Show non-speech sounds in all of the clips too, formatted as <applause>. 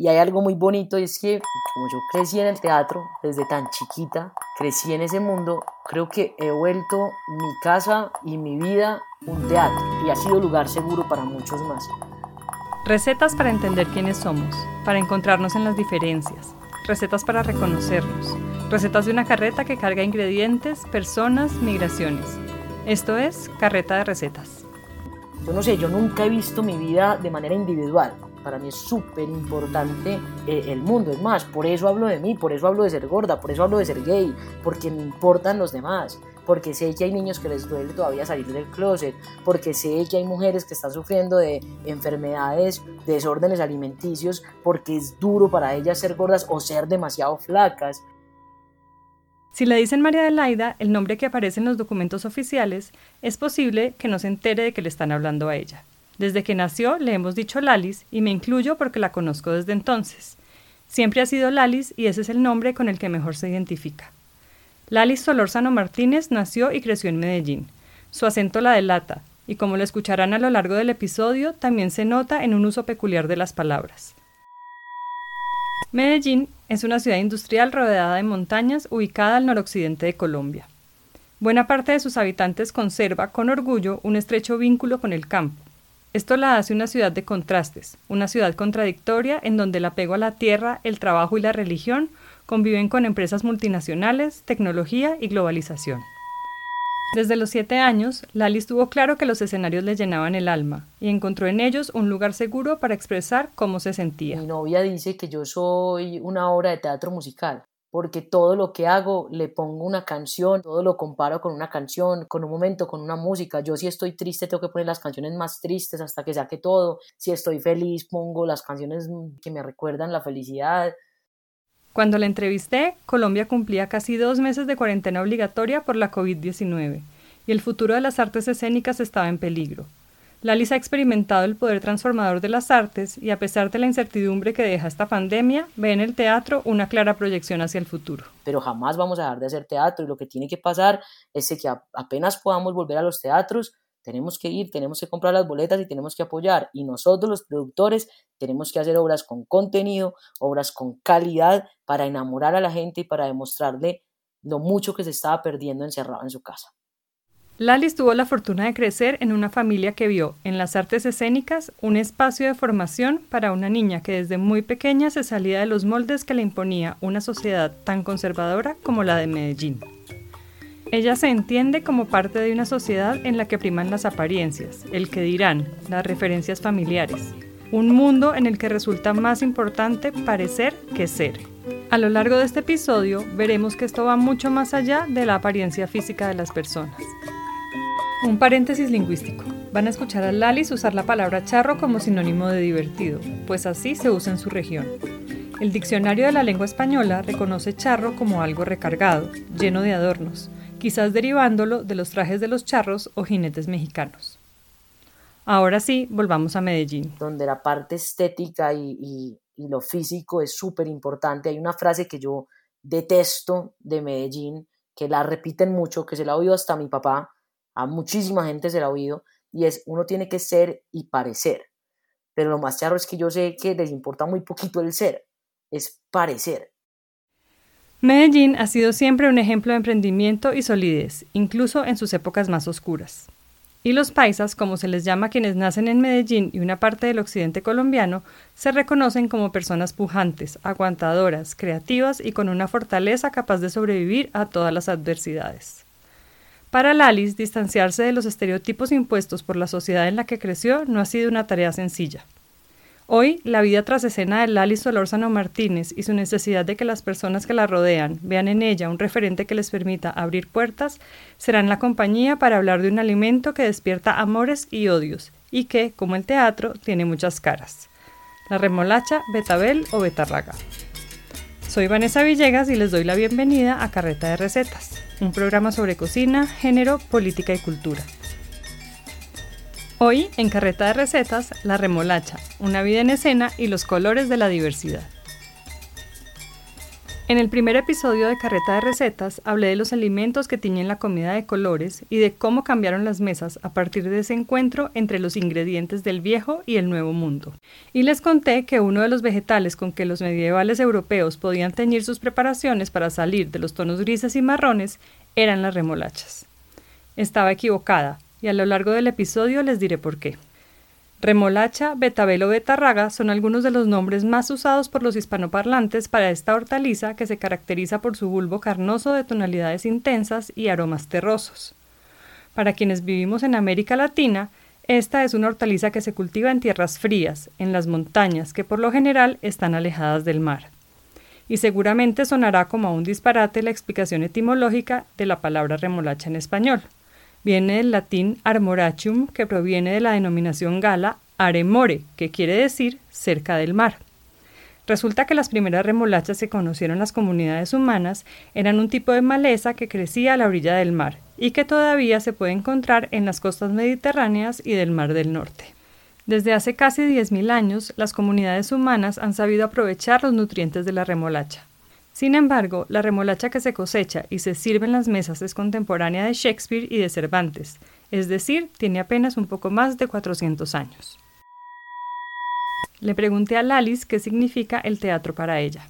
Y hay algo muy bonito y es que como yo crecí en el teatro desde tan chiquita, crecí en ese mundo, creo que he vuelto mi casa y mi vida un teatro y ha sido lugar seguro para muchos más. Recetas para entender quiénes somos, para encontrarnos en las diferencias, recetas para reconocernos, recetas de una carreta que carga ingredientes, personas, migraciones. Esto es Carreta de Recetas. Yo no sé, yo nunca he visto mi vida de manera individual para mí es súper importante eh, el mundo. Es más, por eso hablo de mí, por eso hablo de ser gorda, por eso hablo de ser gay, porque me importan los demás, porque sé que hay niños que les duele todavía salir del closet, porque sé que hay mujeres que están sufriendo de enfermedades, de desórdenes alimenticios, porque es duro para ellas ser gordas o ser demasiado flacas. Si le dicen María Adelaida, el nombre que aparece en los documentos oficiales, es posible que no se entere de que le están hablando a ella. Desde que nació le hemos dicho Lalis y me incluyo porque la conozco desde entonces. Siempre ha sido Lalis y ese es el nombre con el que mejor se identifica. Lalis Solórzano Martínez nació y creció en Medellín. Su acento la delata, y como lo escucharán a lo largo del episodio, también se nota en un uso peculiar de las palabras. Medellín es una ciudad industrial rodeada de montañas ubicada al noroccidente de Colombia. Buena parte de sus habitantes conserva con orgullo un estrecho vínculo con el campo, esto la hace una ciudad de contrastes, una ciudad contradictoria en donde el apego a la tierra, el trabajo y la religión conviven con empresas multinacionales, tecnología y globalización. Desde los siete años, Lali tuvo claro que los escenarios le llenaban el alma y encontró en ellos un lugar seguro para expresar cómo se sentía. Mi novia dice que yo soy una obra de teatro musical porque todo lo que hago le pongo una canción, todo lo comparo con una canción, con un momento, con una música. Yo si estoy triste tengo que poner las canciones más tristes hasta que saque todo. Si estoy feliz pongo las canciones que me recuerdan la felicidad. Cuando la entrevisté, Colombia cumplía casi dos meses de cuarentena obligatoria por la COVID-19 y el futuro de las artes escénicas estaba en peligro. Lalis ha experimentado el poder transformador de las artes y a pesar de la incertidumbre que deja esta pandemia, ve en el teatro una clara proyección hacia el futuro. Pero jamás vamos a dejar de hacer teatro y lo que tiene que pasar es que apenas podamos volver a los teatros, tenemos que ir, tenemos que comprar las boletas y tenemos que apoyar. Y nosotros los productores tenemos que hacer obras con contenido, obras con calidad para enamorar a la gente y para demostrarle lo mucho que se estaba perdiendo encerrado en su casa. Lalis tuvo la fortuna de crecer en una familia que vio en las artes escénicas un espacio de formación para una niña que desde muy pequeña se salía de los moldes que le imponía una sociedad tan conservadora como la de Medellín. Ella se entiende como parte de una sociedad en la que priman las apariencias, el que dirán, las referencias familiares, un mundo en el que resulta más importante parecer que ser. A lo largo de este episodio veremos que esto va mucho más allá de la apariencia física de las personas. Un paréntesis lingüístico. Van a escuchar a Lalis usar la palabra charro como sinónimo de divertido, pues así se usa en su región. El diccionario de la lengua española reconoce charro como algo recargado, lleno de adornos, quizás derivándolo de los trajes de los charros o jinetes mexicanos. Ahora sí, volvamos a Medellín. Donde la parte estética y, lo físico es súper importante. Hay una frase que yo detesto de Medellín, que la repiten mucho, que se la oído hasta mi papá, a muchísima gente se la ha oído, y es uno tiene que ser y parecer. Pero lo más charro es que yo sé que les importa muy poquito el ser, es parecer. Medellín ha sido siempre un ejemplo de emprendimiento y solidez, incluso en sus épocas más oscuras. Y los paisas, como se les llama a quienes nacen en Medellín y una parte del occidente colombiano, se reconocen como personas pujantes, aguantadoras, creativas y con una fortaleza capaz de sobrevivir a todas las adversidades. Para Lalis, distanciarse de los estereotipos impuestos por la sociedad en la que creció no ha sido una tarea sencilla. Hoy, la vida tras escena de Lalis Solórzano Martínez y su necesidad de que las personas que la rodean vean en ella un referente que les permita abrir puertas, serán la compañía para hablar de un alimento que despierta amores y odios, y que, como el teatro, tiene muchas caras. La remolacha, betabel o betarraga. Soy Vanessa Villegas y les doy la bienvenida a Carreta de Recetas un programa sobre cocina, género, política y cultura. Hoy, en Carreta de Recetas, la remolacha, una vida en escena y los colores de la diversidad. En el primer episodio de Carreta de Recetas hablé de los alimentos que tiñen la comida de colores y de cómo cambiaron las mesas a partir de ese encuentro entre los ingredientes del viejo y el nuevo mundo. Y les conté que uno de los vegetales con que los medievales europeos podían teñir sus preparaciones para salir de los tonos grises y marrones eran las remolachas. Estaba equivocada, y a lo largo del episodio les diré por qué. Remolacha, betabel o betarraga son algunos de los nombres más usados por los hispanoparlantes para esta hortaliza que se caracteriza por su bulbo carnoso de tonalidades intensas y aromas terrosos. Para quienes vivimos en América Latina, esta es una hortaliza que se cultiva en tierras frías, en las montañas, que por lo general están alejadas del mar. Y seguramente sonará como un disparate la explicación etimológica de la palabra remolacha en español viene del latín armorachum, que proviene de la denominación gala aremore, que quiere decir cerca del mar. Resulta que las primeras remolachas que conocieron las comunidades humanas eran un tipo de maleza que crecía a la orilla del mar y que todavía se puede encontrar en las costas mediterráneas y del Mar del Norte. Desde hace casi 10.000 años, las comunidades humanas han sabido aprovechar los nutrientes de la remolacha. Sin embargo, la remolacha que se cosecha y se sirve en las mesas es contemporánea de Shakespeare y de Cervantes, es decir, tiene apenas un poco más de 400 años. Le pregunté a Lalis qué significa el teatro para ella.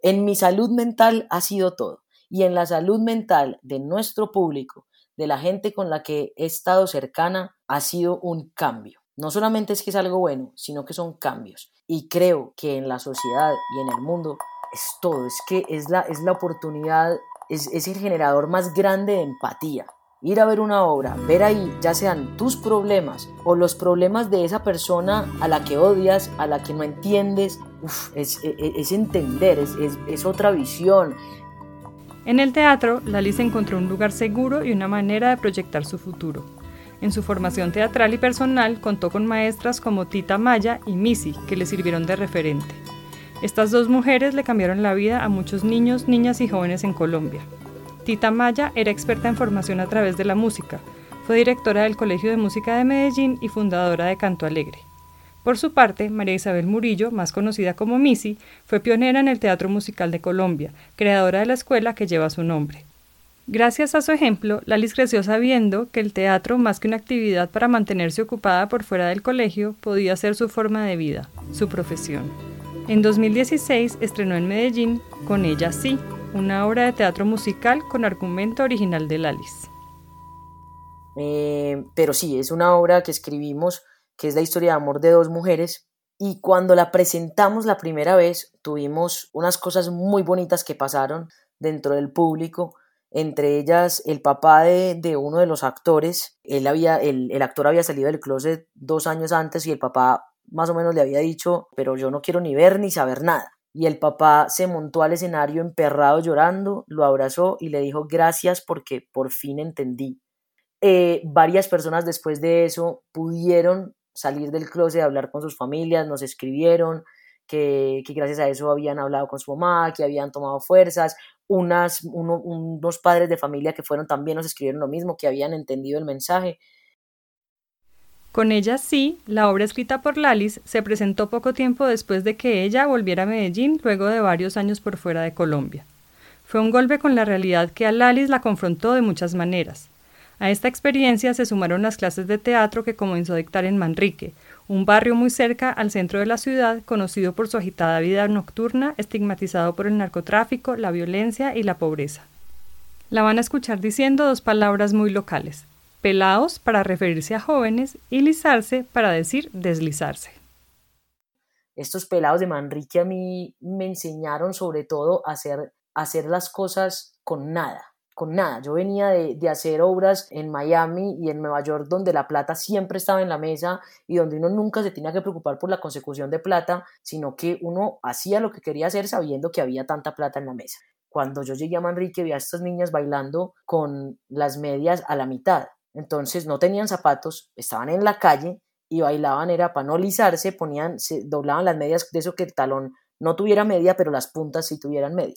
En mi salud mental ha sido todo, y en la salud mental de nuestro público, de la gente con la que he estado cercana, ha sido un cambio. No solamente es que es algo bueno, sino que son cambios. Y creo que en la sociedad y en el mundo es todo, es que es la, es la oportunidad, es, es el generador más grande de empatía. Ir a ver una obra, ver ahí ya sean tus problemas o los problemas de esa persona a la que odias, a la que no entiendes, es, e, e, es, entender, es, es, otra visión. En el teatro, Lalice encontró un lugar seguro y una manera de proyectar su futuro. En su formación teatral y personal contó con maestras como Tita Maya y Missy, que le sirvieron de referente. Estas dos mujeres le cambiaron la vida a muchos niños, niñas y jóvenes en Colombia. Tita Maya era experta en formación a través de la música. Fue directora del Colegio de Música de Medellín y fundadora de Canto Alegre. Por su parte, María Isabel Murillo, más conocida como Missy, fue pionera en el teatro musical de Colombia, creadora de la escuela que lleva su nombre. Gracias a su ejemplo, Lalis creció sabiendo que el teatro, más que una actividad para mantenerse ocupada por fuera del colegio, podía ser su forma de vida, su profesión. En 2016 estrenó en Medellín Con ella sí, una obra de teatro musical con argumento original de Lalis. Eh, pero sí, es una obra que escribimos que es la historia de amor de dos mujeres y cuando la presentamos la primera vez tuvimos unas cosas muy bonitas que pasaron dentro del público entre ellas el papá de, uno de los actores, él había, el, el, actor había salido del closet dos años antes y el papá más o menos le había dicho, pero yo no quiero ni ver ni saber nada. Y el papá se montó al escenario emperrado llorando, lo abrazó y le dijo gracias porque por fin entendí. Eh, varias personas después de eso pudieron salir del closet, hablar con sus familias, nos escribieron que, gracias a eso habían hablado con su mamá, que habían tomado fuerzas. Unas, unos padres de familia que fueron también nos escribieron lo mismo, que habían entendido el mensaje. Con ella sí, la obra escrita por Lalis se presentó poco tiempo después de que ella volviera a Medellín luego de varios años por fuera de Colombia. Fue un golpe con la realidad que a Lalis la confrontó de muchas maneras. A esta experiencia se sumaron las clases de teatro que comenzó a dictar en Manrique, un barrio muy cerca al centro de la ciudad, conocido por su agitada vida nocturna, estigmatizado por el narcotráfico, la violencia y la pobreza. La van a escuchar diciendo dos palabras muy locales, pelados para referirse a jóvenes y lizarse para decir deslizarse. Estos pelados de Manrique a mí me enseñaron sobre todo a hacer, hacer las cosas con nada, con nada. Yo venía de, de, hacer obras en Miami y en Nueva York donde la plata siempre estaba en la mesa y donde uno nunca se tenía que preocupar por la consecución de plata, sino que uno hacía lo que quería hacer sabiendo que había tanta plata en la mesa. Cuando yo llegué a Manrique vi a estas niñas bailando con las medias a la mitad entonces no tenían zapatos, estaban en la calle y bailaban, era para no lisarse, ponían, se doblaban las medias de eso que el talón no tuviera media, pero las puntas sí tuvieran media.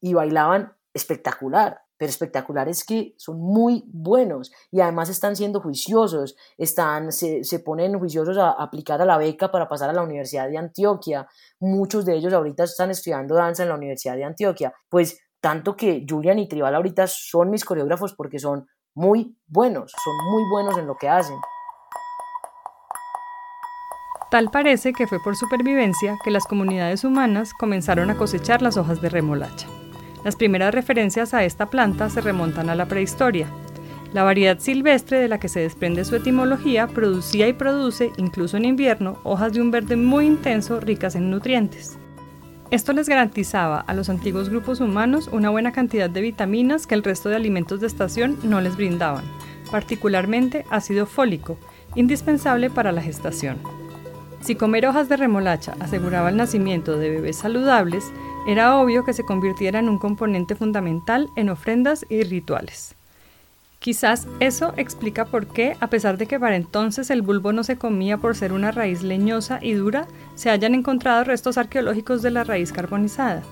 Y, bailaban espectacular, pero espectacular es que son muy buenos y además están siendo juiciosos, están, se, se, ponen juiciosos a aplicar a la beca para pasar a la Universidad de Antioquia. Muchos de ellos ahorita están estudiando danza en la Universidad de Antioquia. Pues tanto que Julian y Tribal ahorita son mis coreógrafos porque son muy buenos, son muy buenos en lo que hacen. Tal parece que fue por supervivencia que las comunidades humanas comenzaron a cosechar las hojas de remolacha. Las primeras referencias a esta planta se remontan a la prehistoria. La variedad silvestre de la que se desprende su etimología producía y produce, incluso en invierno, hojas de un verde muy intenso ricas en nutrientes. Esto les garantizaba a los antiguos grupos humanos una buena cantidad de vitaminas que el resto de alimentos de estación no les brindaban, particularmente ácido fólico, indispensable para la gestación. Si comer hojas de remolacha aseguraba el nacimiento de bebés saludables, era obvio que se convirtiera en un componente fundamental en ofrendas y rituales. Quizás eso explica por qué, a pesar de que para entonces el bulbo no se comía por ser una raíz leñosa y dura, se hayan encontrado restos arqueológicos de la raíz carbonizada.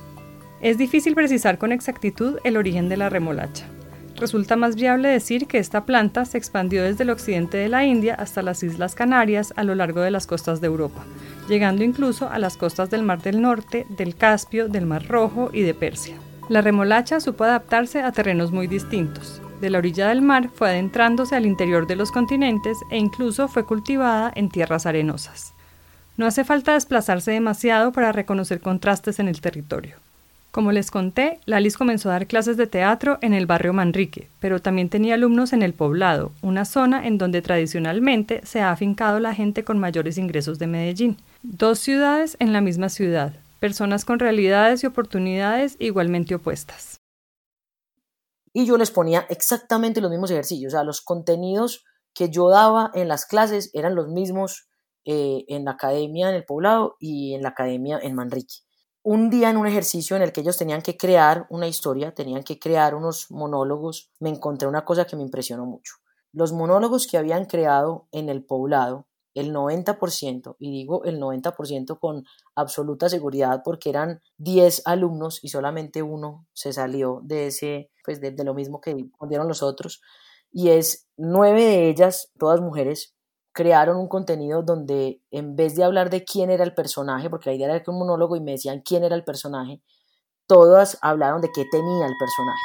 Es difícil precisar con exactitud el origen de la remolacha. Resulta más viable decir que esta planta se expandió desde el occidente de la India hasta las Islas Canarias a lo largo de las costas de Europa, llegando incluso a las costas del Mar del Norte, del Caspio, del Mar Rojo y de Persia. La remolacha supo adaptarse a terrenos muy distintos. De la orilla del mar fue adentrándose al interior de los continentes e incluso fue cultivada en tierras arenosas. No hace falta desplazarse demasiado para reconocer contrastes en el territorio. Como les conté, Lalis comenzó a dar clases de teatro en el barrio Manrique, pero también tenía alumnos en el poblado, una zona en donde tradicionalmente se ha afincado la gente con mayores ingresos de Medellín. Dos ciudades en la misma ciudad, personas con realidades y oportunidades igualmente opuestas. Y yo les ponía exactamente los mismos ejercicios, o sea, los contenidos que yo daba en las clases eran los mismos eh, en la academia en el poblado y en la academia en Manrique un día en un ejercicio en el que ellos tenían que crear una historia, tenían que crear unos monólogos, me encontré una cosa que me impresionó mucho. Los monólogos que habían creado en el poblado, el 90%, y digo el 90% con absoluta seguridad porque eran 10 alumnos y solamente uno se salió de ese, pues de, lo mismo que dieron los otros, y es nueve de ellas, todas mujeres, crearon un contenido donde en vez de hablar de quién era el personaje, porque la idea era que un monólogo y me decían quién era el personaje, todas hablaron de qué tenía el personaje.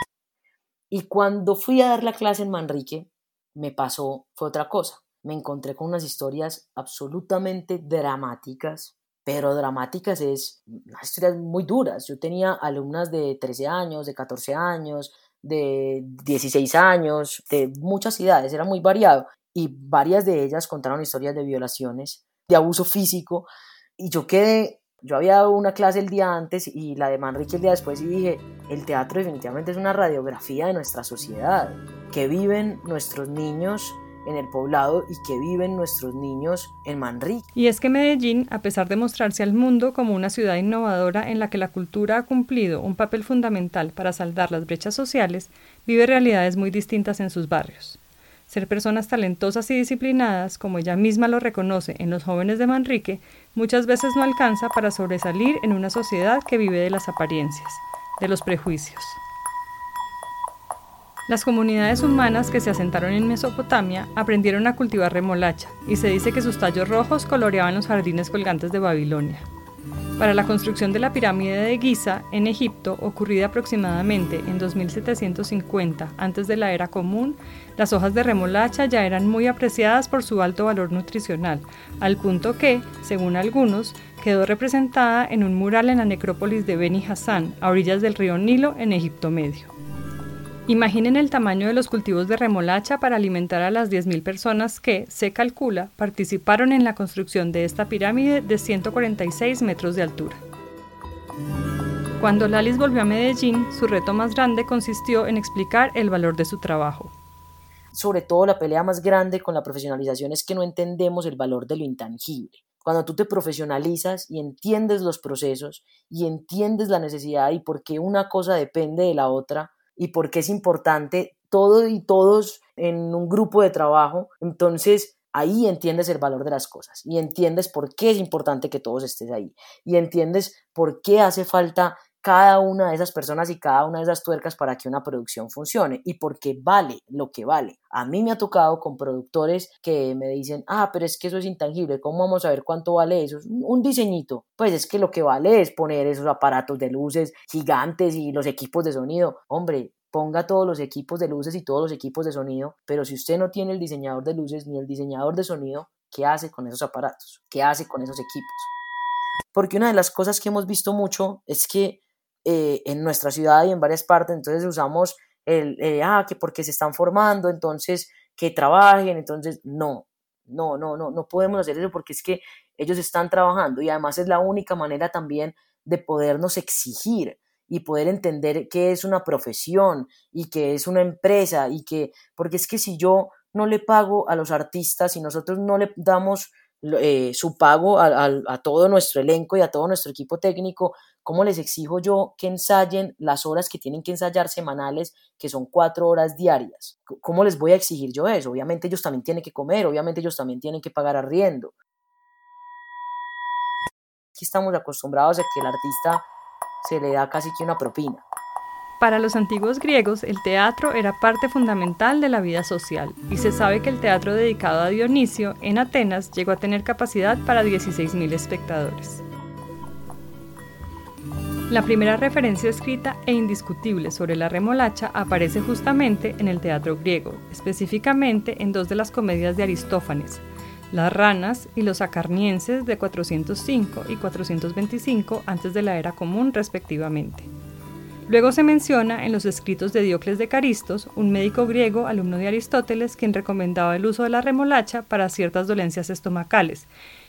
Y cuando fui a dar la clase en Manrique, me pasó, fue otra cosa. Me encontré con unas historias absolutamente dramáticas, pero dramáticas es unas historias muy duras. Yo tenía alumnas de 13 años, de 14 años, de 16 años, de muchas edades, era muy variado y varias de ellas contaron historias de violaciones, de abuso físico y yo quedé, yo había dado una clase el día antes y la de Manrique el día después y dije, el teatro definitivamente es una radiografía de nuestra sociedad, que viven nuestros niños en el poblado y que viven nuestros niños en Manrique. Y es que Medellín, a pesar de mostrarse al mundo como una ciudad innovadora en la que la cultura ha cumplido un papel fundamental para saldar las brechas sociales, vive realidades muy distintas en sus barrios. Ser personas talentosas y disciplinadas, como ella misma lo reconoce en los jóvenes de Manrique, muchas veces no alcanza para sobresalir en una sociedad que vive de las apariencias, de los prejuicios. Las comunidades humanas que se asentaron en Mesopotamia aprendieron a cultivar remolacha y se dice que sus tallos rojos coloreaban los jardines colgantes de Babilonia. Para la construcción de la pirámide de Giza en Egipto, ocurrida aproximadamente en 2750 antes de la era común, las hojas de remolacha ya eran muy apreciadas por su alto valor nutricional, al punto que, según algunos, quedó representada en un mural en la necrópolis de Beni Hassan, a orillas del río Nilo, en Egipto Medio. Imaginen el tamaño de los cultivos de remolacha para alimentar a las 10.000 personas que, se calcula, participaron en la construcción de esta pirámide de 146 metros de altura. Cuando Lalis volvió a Medellín, su reto más grande consistió en explicar el valor de su trabajo. Sobre todo la pelea más grande con la profesionalización es que no entendemos el valor de lo intangible. Cuando tú te profesionalizas y entiendes los procesos y entiendes la necesidad y por qué una cosa depende de la otra, y por qué es importante todo y todos en un grupo de trabajo, entonces ahí entiendes el valor de las cosas y entiendes por qué es importante que todos estés ahí y entiendes por qué hace falta cada una de esas personas y cada una de esas tuercas para que una producción funcione y porque vale lo que vale. A mí me ha tocado con productores que me dicen, ah, pero es que eso es intangible, ¿cómo vamos a ver cuánto vale eso? Un diseñito. Pues es que lo que vale es poner esos aparatos de luces gigantes y los equipos de sonido. Hombre, ponga todos los equipos de luces y todos los equipos de sonido, pero si usted no tiene el diseñador de luces ni el diseñador de sonido, ¿qué hace con esos aparatos? ¿Qué hace con esos equipos? Porque una de las cosas que hemos visto mucho es que eh, en nuestra ciudad y en varias partes, entonces usamos el, eh, ah, que porque se están formando, entonces que trabajen, entonces no, no, no, no, no podemos hacer eso porque es que ellos están trabajando y además es la única manera también de podernos exigir y poder entender que es una profesión y que es una empresa y que, porque es que si yo no le pago a los artistas y nosotros no le damos eh, su pago a, a, todo nuestro elenco y a todo nuestro equipo técnico, ¿cómo les exijo yo que ensayen las horas que tienen que ensayar semanales, que son cuatro horas diarias? ¿Cómo les voy a exigir yo eso? Obviamente ellos también tienen que comer, obviamente ellos también tienen que pagar arriendo. Aquí estamos acostumbrados a que el artista se le da casi que una propina. Para los antiguos griegos, el teatro era parte fundamental de la vida social, y se sabe que el teatro dedicado a Dionisio en Atenas llegó a tener capacidad para 16.000 espectadores. La primera referencia escrita e indiscutible sobre la remolacha aparece justamente en el teatro griego, específicamente en dos de las comedias de Aristófanes, Las ranas y los acarnienses de 405 y 425 antes de la era común respectivamente. Luego se menciona en los escritos de Diocles de Caristos, un médico griego alumno de Aristóteles quien recomendaba el uso de la remolacha para ciertas dolencias estomacales,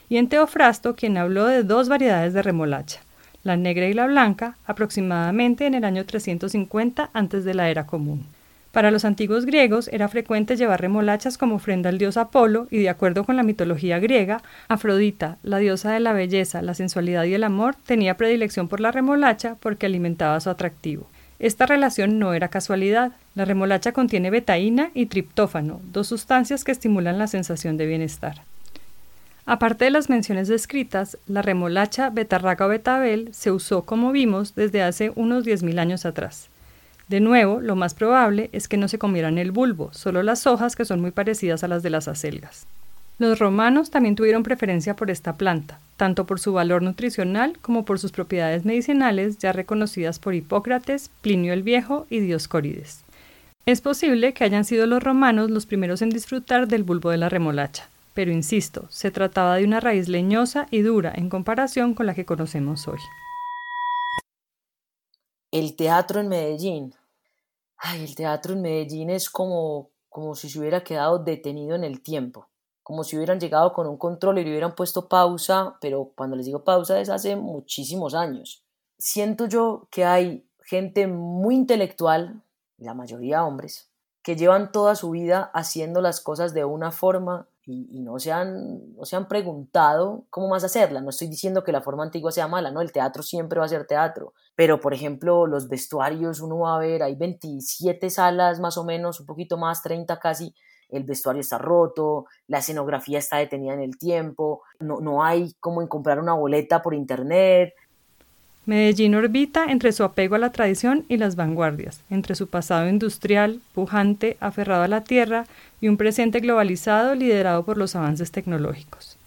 y en Teofrasto quien habló de dos variedades de remolacha, la negra y la blanca, aproximadamente en el año 350 antes de la era común. Para los antiguos griegos era frecuente llevar remolachas como ofrenda al dios Apolo y de acuerdo con la mitología griega, Afrodita, la diosa de la belleza, la sensualidad y el amor, tenía predilección por la remolacha porque alimentaba su atractivo. Esta relación no era casualidad. La remolacha contiene betaína y triptófano, dos sustancias que estimulan la sensación de bienestar. Aparte de las menciones descritas, la remolacha betarraca o betabel se usó, como vimos, desde hace unos 10.000 años atrás. De nuevo, lo más probable es que no se comieran el bulbo, solo las hojas que son muy parecidas a las de las acelgas. Los romanos también tuvieron preferencia por esta planta, tanto por su valor nutricional como por sus propiedades medicinales ya reconocidas por Hipócrates, Plinio el Viejo y Dioscórides. Es posible que hayan sido los romanos los primeros en disfrutar del bulbo de la remolacha, pero insisto, se trataba de una raíz leñosa y dura en comparación con la que conocemos hoy. El teatro en Medellín. Ay, el teatro en Medellín es como, como si se hubiera quedado detenido en el tiempo, como si hubieran llegado con un control y le hubieran puesto pausa, pero cuando les digo pausa es hace muchísimos años. Siento yo que hay gente muy intelectual, la mayoría hombres, que llevan toda su vida haciendo las cosas de una forma y, no, se han, no se han preguntado cómo más hacerla. No estoy diciendo que la forma antigua sea mala, no, el teatro siempre va a ser teatro, pero por ejemplo los vestuarios uno va a ver, hay 27 salas más o menos, un poquito más, 30 casi, el vestuario está roto, la escenografía está detenida en el tiempo, no, no hay como en comprar una boleta por internet, Medellín orbita entre su apego a la tradición y las vanguardias, entre su pasado industrial, pujante, aferrado a la tierra, y un presente globalizado liderado por los avances tecnológicos.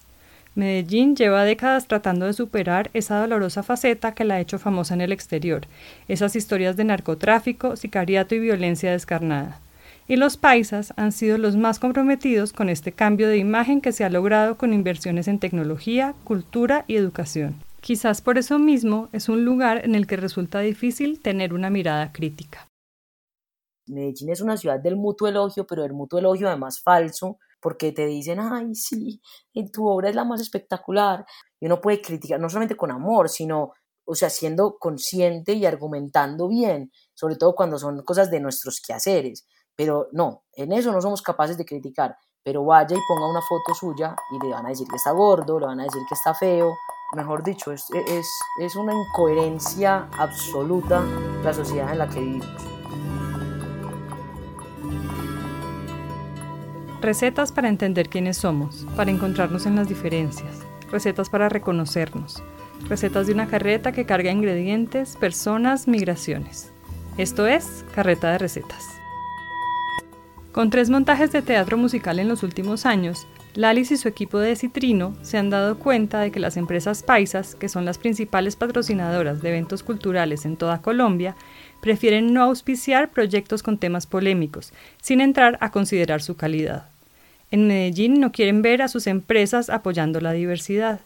Medellín lleva décadas tratando de superar esa dolorosa faceta que la ha hecho famosa en el exterior, esas historias de narcotráfico, sicariato y violencia descarnada. Y los paisas han sido los más comprometidos con este cambio de imagen que se ha logrado con inversiones en tecnología, cultura y educación. Quizás por eso mismo es un lugar en el que resulta difícil tener una mirada crítica. Medellín es una ciudad del mutuo elogio, pero del mutuo elogio además falso, porque te dicen, ay, sí, tu obra es la más espectacular. Y uno puede criticar, no solamente con amor, sino, o sea, siendo consciente y argumentando bien, sobre todo cuando son cosas de nuestros quehaceres. Pero no, en eso no somos capaces de criticar. Pero vaya y ponga una foto suya y le van a decir que está gordo, le van a decir que está feo, mejor dicho, es, es, una incoherencia absoluta la sociedad en la que vivimos. Recetas para entender quiénes somos, para encontrarnos en las diferencias, recetas para reconocernos, recetas de una carreta que carga ingredientes, personas, migraciones. Esto es Carreta de Recetas. Con tres montajes de teatro musical en los últimos años, Lalis y su equipo de Citrino se han dado cuenta de que las empresas paisas, que son las principales patrocinadoras de eventos culturales en toda Colombia, prefieren no auspiciar proyectos con temas polémicos, sin entrar a considerar su calidad. En Medellín no quieren ver a sus empresas apoyando la diversidad.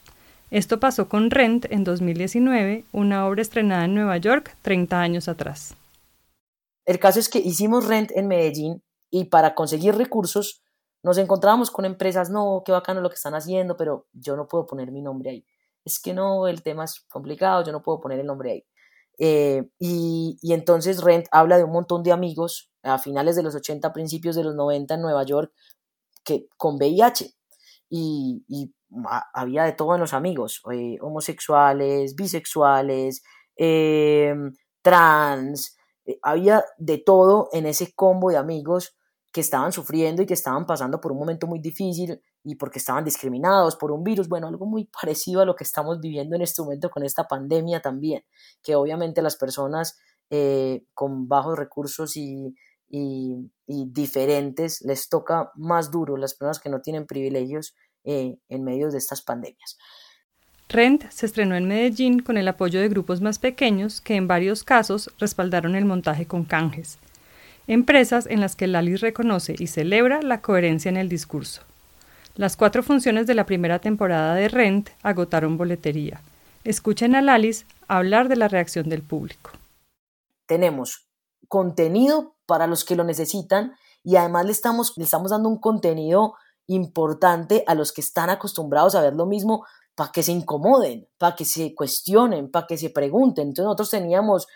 Esto pasó con Rent en 2019, una obra estrenada en Nueva York 30 años atrás. El caso es que hicimos Rent en Medellín y para conseguir recursos nos encontrábamos con empresas, no, qué bacano lo que están haciendo, pero yo no puedo poner mi nombre ahí. Es que no, el tema es complicado, yo no puedo poner el nombre ahí. Eh, y, y, entonces Rent habla de un montón de amigos a finales de los 80, principios de los 90 en Nueva York, que con VIH. Y, había de todo en los amigos, eh, homosexuales, bisexuales, eh, trans, había de todo en ese combo de amigos que estaban sufriendo y que estaban pasando por un momento muy difícil y porque estaban discriminados por un virus, bueno, algo muy <laughs> parecido a lo que estamos viviendo en este momento con esta pandemia también, que obviamente las personas eh, con bajos recursos y, y, diferentes les toca más duro, las personas que no tienen privilegios eh, en medio de estas pandemias. Rent se estrenó en Medellín con el apoyo de grupos más pequeños que en varios casos respaldaron el montaje con canjes empresas en las que Lalis reconoce y celebra la coherencia en el discurso. Las cuatro funciones de la primera temporada de Rent agotaron boletería. Escuchen a Lalis hablar de la reacción del público. Tenemos contenido para los que lo necesitan y además le estamos, le estamos dando un contenido importante a los que están acostumbrados a ver lo mismo para que se incomoden, para que se cuestionen, para que se pregunten. Entonces nosotros teníamos,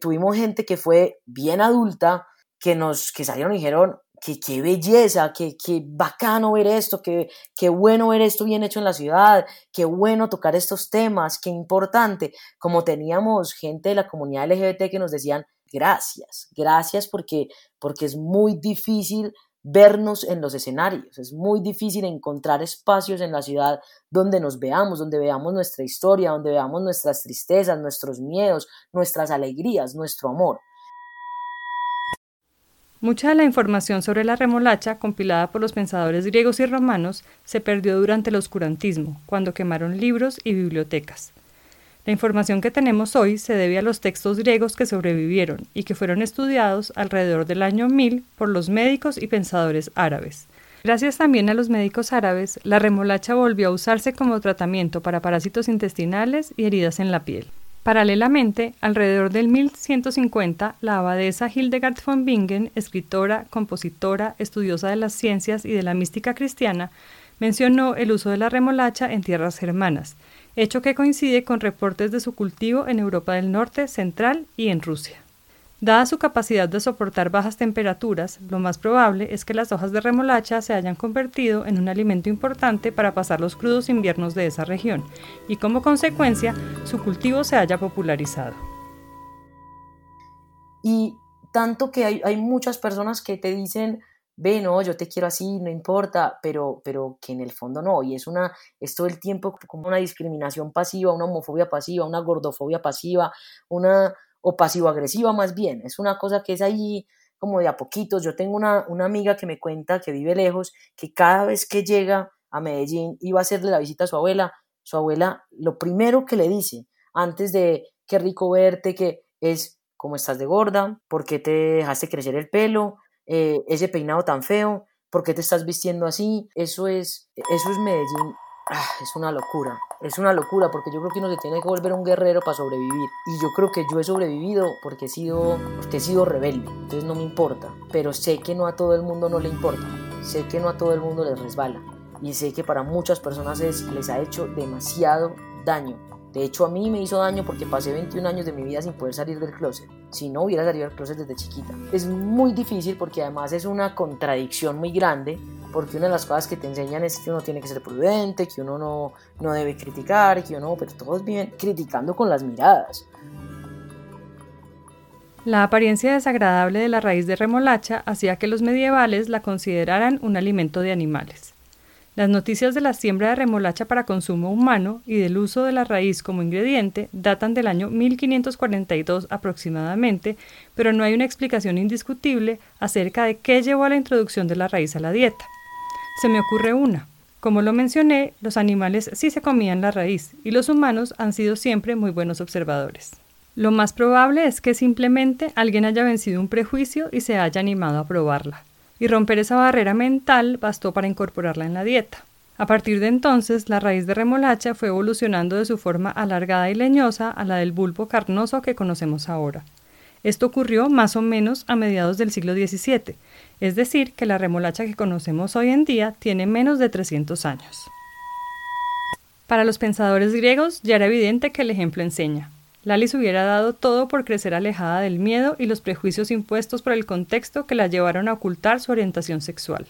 tuvimos gente que fue bien adulta, que nos que salieron y dijeron que qué belleza, que, qué bacano ver esto, que qué bueno ver esto bien hecho en la ciudad, qué bueno tocar estos temas, qué importante. Como teníamos gente de la comunidad LGBT que nos decían gracias, gracias porque, porque es muy difícil vernos en los escenarios, es muy difícil encontrar espacios en la ciudad donde nos veamos, donde veamos nuestra historia, donde veamos nuestras tristezas, nuestros miedos, nuestras alegrías, nuestro amor. Mucha de la información sobre la remolacha, compilada por los pensadores griegos y romanos, se perdió durante el oscurantismo, cuando quemaron libros y bibliotecas. La información que tenemos hoy se debe a los textos griegos que sobrevivieron y que fueron estudiados alrededor del año 1000 por los médicos y pensadores árabes. Gracias también a los médicos árabes, la remolacha volvió a usarse como tratamiento para parásitos intestinales y heridas en la piel. Paralelamente, alrededor del 1150, la abadesa Hildegard von Bingen, escritora, compositora, estudiosa de las ciencias y de la mística cristiana, mencionó el uso de la remolacha en tierras germanas, hecho que coincide con reportes de su cultivo en Europa del Norte, Central y en Rusia. Dada su capacidad de soportar bajas temperaturas, lo más probable es que las hojas de remolacha se hayan convertido en un alimento importante para pasar los crudos inviernos de esa región, y como consecuencia, su cultivo se haya popularizado. Y tanto que hay, muchas personas que te dicen, ve, no, yo te quiero así, no importa, pero, pero que en el fondo no, y es, una, es todo el tiempo como una discriminación pasiva, una homofobia pasiva, una gordofobia pasiva, una o pasivo-agresiva más bien. Es una cosa que es ahí como de a poquitos. Yo tengo una, amiga que me cuenta que vive lejos, que cada vez que llega a Medellín iba a hacerle la visita a su abuela, su abuela lo primero que le dice antes de qué rico verte, que es cómo estás de gorda, por qué te dejaste crecer el pelo, eh, ese peinado tan feo, por qué te estás vistiendo así, eso es, eso es Medellín. Ah, es una locura, es una locura porque yo creo que uno se tiene que volver un guerrero para sobrevivir. Y yo creo que yo he sobrevivido porque he sido, porque he sido rebelde, entonces no me importa, pero sé que no a todo el mundo no le importa, sé que no a todo el mundo les resbala. Y sé que para muchas personas es, les ha hecho demasiado daño. De hecho a mí me hizo daño porque pasé 21 años de mi vida sin poder salir del closet, si no hubiera salido del closet desde chiquita. Es muy difícil porque además es una contradicción muy grande porque una de las cosas que te enseñan es que uno tiene que ser prudente, que uno no, no debe criticar, que uno, pero todos bien criticando con las miradas. La apariencia desagradable de la raíz de remolacha hacía que los medievales la consideraran un alimento de animales. Las noticias de la siembra de remolacha para consumo humano y del uso de la raíz como ingrediente datan del año 1542 aproximadamente, pero no hay una explicación indiscutible acerca de qué llevó a la introducción de la raíz a la dieta. Se me ocurre una. Como lo mencioné, los animales sí se comían la raíz y los humanos han sido siempre muy buenos observadores. Lo más probable es que simplemente alguien haya vencido un prejuicio y se haya animado a probarla y romper esa barrera mental bastó para incorporarla en la dieta. A partir de entonces, la raíz de remolacha fue evolucionando de su forma alargada y leñosa a la del bulbo carnoso que conocemos ahora. Esto ocurrió más o menos a mediados del siglo XVII, es decir, que la remolacha que conocemos hoy en día tiene menos de 300 años. Para los pensadores griegos ya era evidente que el ejemplo enseña. Lalis hubiera dado todo por crecer alejada del miedo y los prejuicios impuestos por el contexto que la llevaron a ocultar su orientación sexual.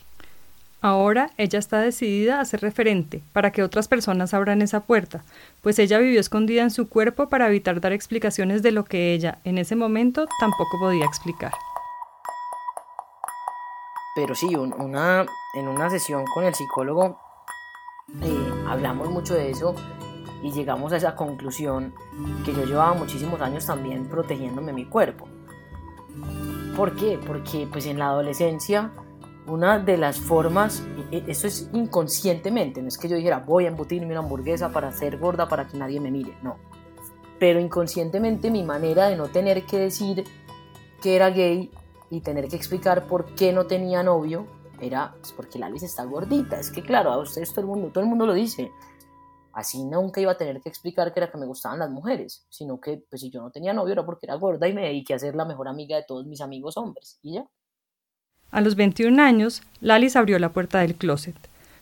Ahora ella está decidida a ser referente, para que otras personas abran esa puerta, pues ella vivió escondida en su cuerpo para evitar dar explicaciones de lo que ella, en ese momento, tampoco podía explicar. Pero sí, una, en una sesión con el psicólogo eh, hablamos mucho de eso y llegamos a esa conclusión que yo llevaba muchísimos años también protegiéndome mi cuerpo. ¿Por qué? Porque pues en la adolescencia una de las formas, eso es inconscientemente, no es que yo dijera voy a embutirme una hamburguesa para ser gorda para que nadie me mire, no. Pero inconscientemente mi manera de no tener que decir que era gay y tener que explicar por qué no tenía novio era pues porque la Alice está gordita. Es que claro, a ustedes todo el mundo, todo el mundo lo dice. Así nunca iba a tener que explicar que era que me gustaban las mujeres, sino que pues si yo no tenía novio era porque era gorda y me dediqué a ser la mejor amiga de todos mis amigos hombres. Y ya. A los 21 años, Lalis abrió la puerta del closet.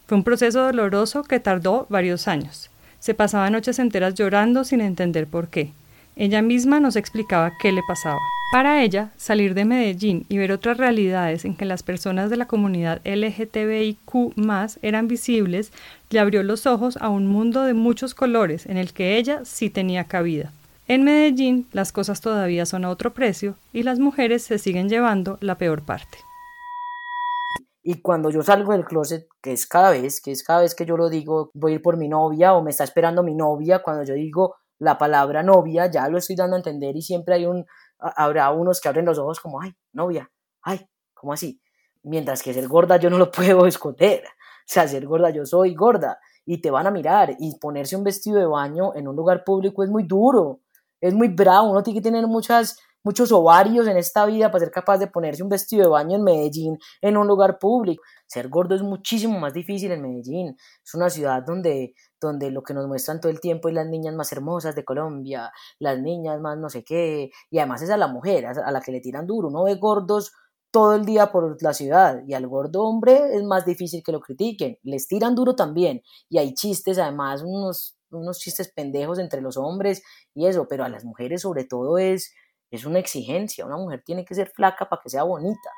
Fue un proceso doloroso que tardó varios años. Se pasaba noches enteras llorando sin entender por qué. Ella misma nos explicaba qué le pasaba. Para ella, salir de Medellín y ver otras realidades en que las personas de la comunidad LGTBIQ eran visibles, le abrió los ojos a un mundo de muchos colores en el que ella sí tenía cabida. En Medellín las cosas todavía son a otro precio y las mujeres se siguen llevando la peor parte. Y cuando yo salgo del closet, que es cada vez, que es cada vez que yo lo digo, voy a ir por mi novia o me está esperando mi novia, cuando yo digo la palabra novia, ya lo estoy dando a entender y siempre hay un, habrá unos que abren los ojos como, ay, novia, ay, ¿cómo así? Mientras que ser gorda yo no lo <laughs> puedo esconder. O sea, ser gorda yo soy gorda y te van a mirar y ponerse un vestido de baño en un lugar público es muy duro, es muy bravo, uno tiene que tener muchas, muchos ovarios en esta vida para ser capaz de ponerse un vestido de baño en Medellín en un lugar público. Ser gordo es muchísimo más difícil en Medellín. Es una ciudad donde, donde lo que nos muestran todo el tiempo es las niñas más hermosas de Colombia, las niñas más no sé qué, y además es a la mujer, a la que le tiran duro. Uno ve gordos todo el día por la ciudad y al gordo hombre es más difícil que lo critiquen. Les tiran duro también y hay chistes, además, unos, unos chistes pendejos entre los hombres y eso, pero a las mujeres sobre todo es, es una exigencia. Una mujer tiene que ser flaca para que sea bonita.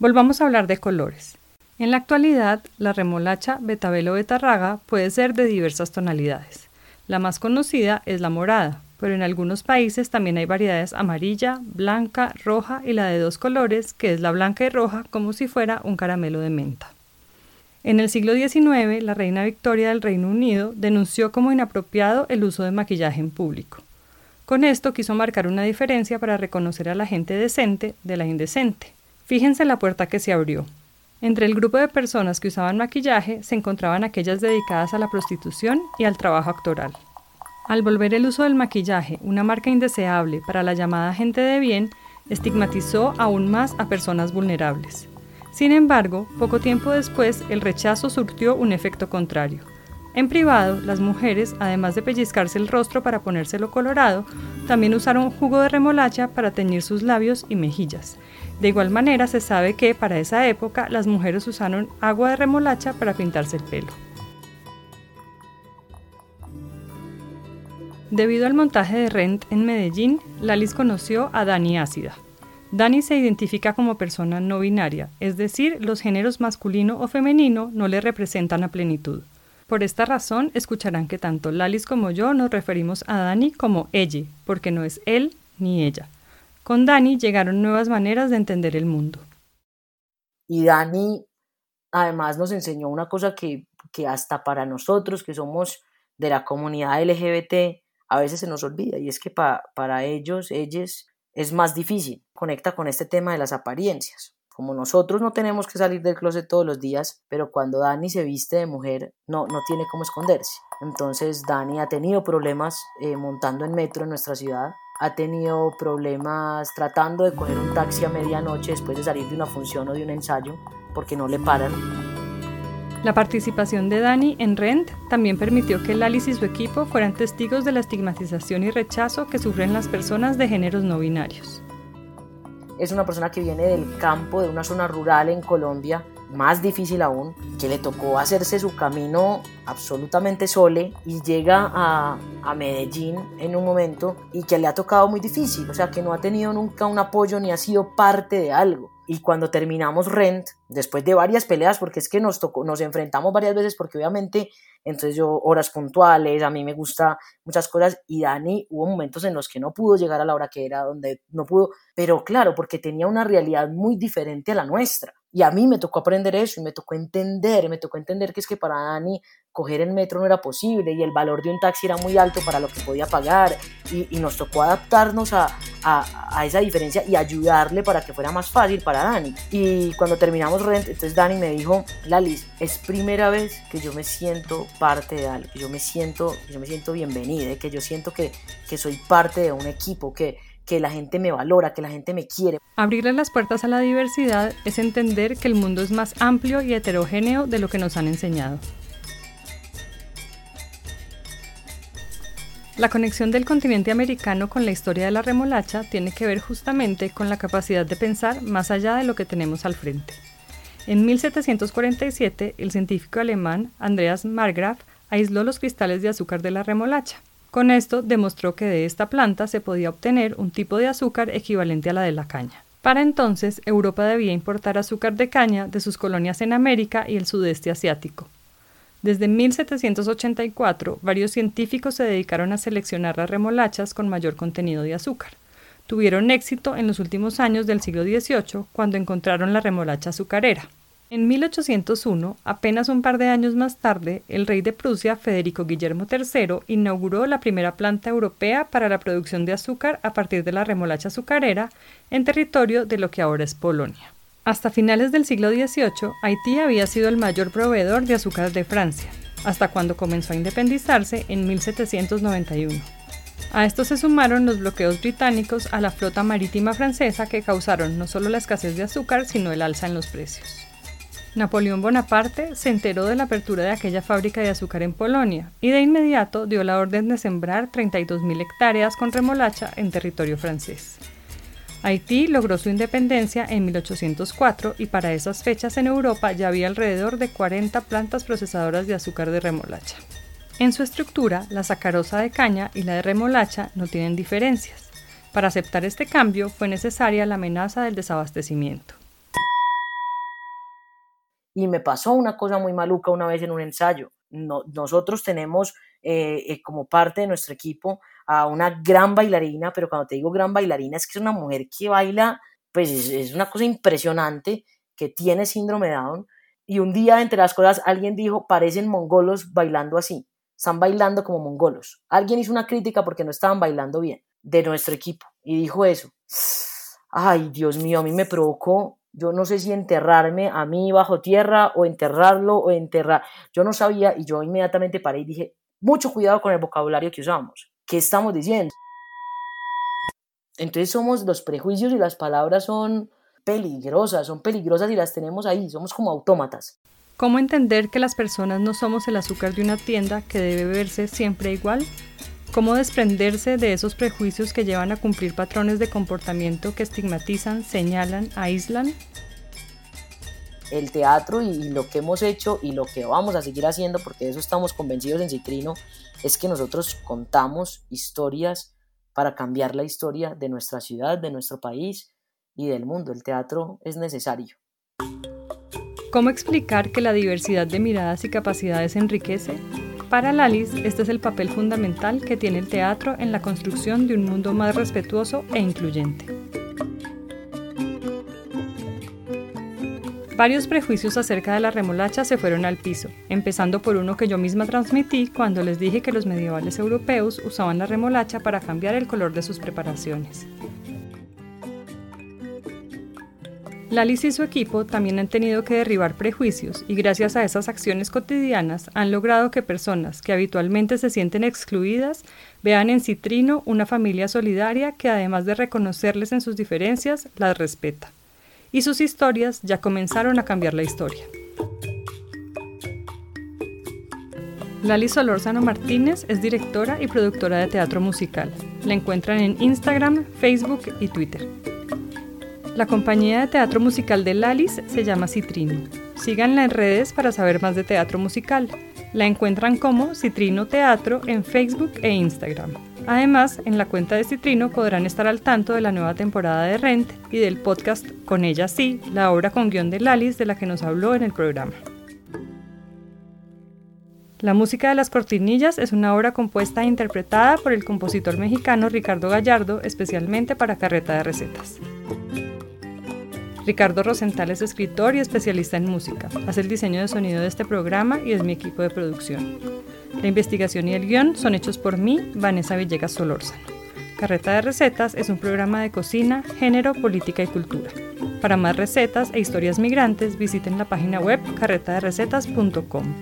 Volvamos a hablar de colores. En la actualidad, la remolacha betabelo betarraga puede ser de diversas tonalidades. La más conocida es la morada, pero en algunos países también hay variedades amarilla, blanca, roja y la de dos colores, que es la blanca y roja como si fuera un caramelo de menta. En el siglo XIX, la reina Victoria del Reino Unido denunció como inapropiado el uso de maquillaje en público. Con esto quiso marcar una diferencia para reconocer a la gente decente de la indecente. Fíjense la puerta que se abrió. Entre el grupo de personas que usaban maquillaje se encontraban aquellas dedicadas a la prostitución y al trabajo actoral. Al volver el uso del maquillaje una marca indeseable para la llamada gente de bien, estigmatizó aún más a personas vulnerables. Sin embargo, poco tiempo después, el rechazo surtió un efecto contrario. En privado, las mujeres, además de pellizcarse el rostro para ponérselo colorado, también usaron jugo de remolacha para teñir sus labios y mejillas, de igual manera, se sabe que para esa época las mujeres usaron agua de remolacha para pintarse el pelo. Debido al montaje de Rent en Medellín, Lalis conoció a Dani Ácida. Dani se identifica como persona no binaria, es decir, los géneros masculino o femenino no le representan a plenitud. Por esta razón, escucharán que tanto Lalis como yo nos referimos a Dani como ella, porque no es él ni ella. Con Dani llegaron nuevas maneras de entender el mundo. Y Dani además nos enseñó una cosa que, que hasta para nosotros que somos de la comunidad LGBT a veces se nos olvida y es que para ellos, ellos es más difícil. Conecta con este tema de las apariencias. Como nosotros no tenemos que salir del closet todos los días, pero cuando Dani se viste de mujer, no, no tiene cómo esconderse. Entonces Dani ha tenido problemas eh, montando en metro en nuestra ciudad, ha tenido problemas tratando de coger un taxi a medianoche después de salir de una función o de un ensayo, porque no le paran. La participación de Dani en Rent también permitió que Alice y su equipo fueran testigos de la estigmatización y rechazo que sufren las personas de géneros no binarios es una persona que viene del campo, de una zona rural en Colombia, más difícil aún, que le tocó hacerse su camino absolutamente sole y llega a, a, Medellín en un momento y que le ha tocado muy difícil, o sea, que no ha tenido nunca un apoyo ni ha sido parte de algo. Y cuando terminamos Rent, después de varias peleas, porque es que nos tocó, nos enfrentamos varias veces, porque obviamente entonces yo horas puntuales, a mí me gusta muchas cosas y Dani hubo momentos en los que no pudo llegar a la hora que era, donde no pudo, pero claro, porque tenía una realidad muy diferente a la nuestra. Y a mí me tocó aprender eso y me tocó entender, me tocó entender que es que para Dani coger el metro no era posible y el valor de un taxi era muy alto para lo que podía pagar y, nos tocó adaptarnos a, a, esa diferencia y ayudarle para que fuera más fácil para Dani. Y cuando terminamos Rent, entonces Dani me dijo, Lalis, es primera vez que yo me siento parte de algo, yo me siento, yo me siento bienvenida, que yo siento que, que soy parte de un equipo, que que la gente me valora, que la gente me quiere. Abrirle las puertas a la diversidad es entender que el mundo es más amplio y heterogéneo de lo que nos han enseñado. La conexión del continente americano con la historia de la remolacha tiene que ver justamente con la capacidad de pensar más allá de lo que tenemos al frente. En 1747, el científico alemán Andreas Margraf aisló los cristales de azúcar de la remolacha con esto demostró que de esta planta se podía obtener un tipo de azúcar equivalente a la de la caña. Para entonces, Europa debía importar azúcar de caña de sus colonias en América y el sudeste asiático. Desde 1784, varios científicos se dedicaron a seleccionar las remolachas con mayor contenido de azúcar. Tuvieron éxito en los últimos años del siglo XVIII cuando encontraron la remolacha azucarera. En 1801, apenas un par de años más tarde, el rey de Prusia, Federico Guillermo III, inauguró la primera planta europea para la producción de azúcar a partir de la remolacha azucarera en territorio de lo que ahora es Polonia. Hasta finales del siglo XVIII, Haití había sido el mayor proveedor de azúcar de Francia, hasta cuando comenzó a independizarse en 1791. A esto se sumaron los bloqueos británicos a la flota marítima francesa que causaron no solo la escasez de azúcar, sino el alza en los precios. Napoleón Bonaparte se enteró de la apertura de aquella fábrica de azúcar en Polonia y de inmediato dio la orden de sembrar 32.000 hectáreas con remolacha en territorio francés. Haití logró su independencia en 1804 y para esas fechas en Europa ya había alrededor de 40 plantas procesadoras de azúcar de remolacha. En su estructura, la sacarosa de caña y la de remolacha no tienen diferencias. Para aceptar este cambio fue necesaria la amenaza del desabastecimiento. Y me pasó una cosa muy maluca una vez en un ensayo. nosotros tenemos eh, eh, como parte de nuestro equipo a una gran bailarina, pero cuando te digo gran bailarina es que es una mujer que baila, pues es, una cosa impresionante, que tiene síndrome de Down. Y un día, entre las cosas, alguien dijo, parecen mongolos bailando así, están bailando como mongolos. Alguien hizo una crítica porque no estaban bailando bien de nuestro equipo y dijo eso. Ay, Dios mío, a mí me provocó yo no sé si enterrarme a mí bajo tierra o enterrarlo o enterrar. Yo no sabía y yo inmediatamente paré y dije, mucho cuidado con el vocabulario que usamos. ¿Qué estamos diciendo? Entonces somos los prejuicios y las palabras son peligrosas, son peligrosas y las tenemos ahí, somos como autómatas. ¿Cómo entender que las personas no somos el azúcar de una tienda que debe verse siempre igual? ¿Cómo desprenderse de esos prejuicios que llevan a cumplir patrones de comportamiento que estigmatizan, señalan, aíslan? El teatro y lo que hemos hecho y lo que vamos a seguir haciendo, porque de eso estamos convencidos en Citrino, es que nosotros contamos historias para cambiar la historia de nuestra ciudad, de nuestro país y del mundo. El teatro es necesario. ¿Cómo explicar que la diversidad de miradas y capacidades enriquece? Para Lalis, este es el papel fundamental que tiene el teatro en la construcción de un mundo más respetuoso e incluyente. Varios prejuicios acerca de la remolacha se fueron al piso, empezando por uno que yo misma transmití cuando les dije que los medievales europeos usaban la remolacha para cambiar el color de sus preparaciones. Lalis y su equipo también han tenido que derribar prejuicios y gracias a esas acciones cotidianas han logrado que personas que habitualmente se sienten excluidas vean en Citrino una familia solidaria que además de reconocerles en sus diferencias, las respeta. Y sus historias ya comenzaron a cambiar la historia. Lali Solórzano Martínez es directora y productora de teatro musical. La encuentran en Instagram, Facebook y Twitter. La compañía de teatro musical de Lalis se llama Citrino. Síganla en redes para saber más de teatro musical. La encuentran como Citrino Teatro en Facebook e Instagram. Además, en la cuenta de Citrino podrán estar al tanto de la nueva temporada de Rent y del podcast Con ella sí, la obra con guion de Lalis de la que nos habló en el programa. La música de las cortinillas es una obra compuesta e interpretada por el compositor mexicano Ricardo Gallardo, especialmente para Carreta de Recetas. Ricardo Rosenthal es escritor y especialista en música. Hace el diseño de sonido de este programa y es mi equipo de producción. La investigación y el guion son hechos por mí, Vanessa Villegas Solórzano. Carreta de Recetas es un programa de cocina, género, política y cultura. Para más recetas e historias migrantes, visiten la página web carretaderecetas.com.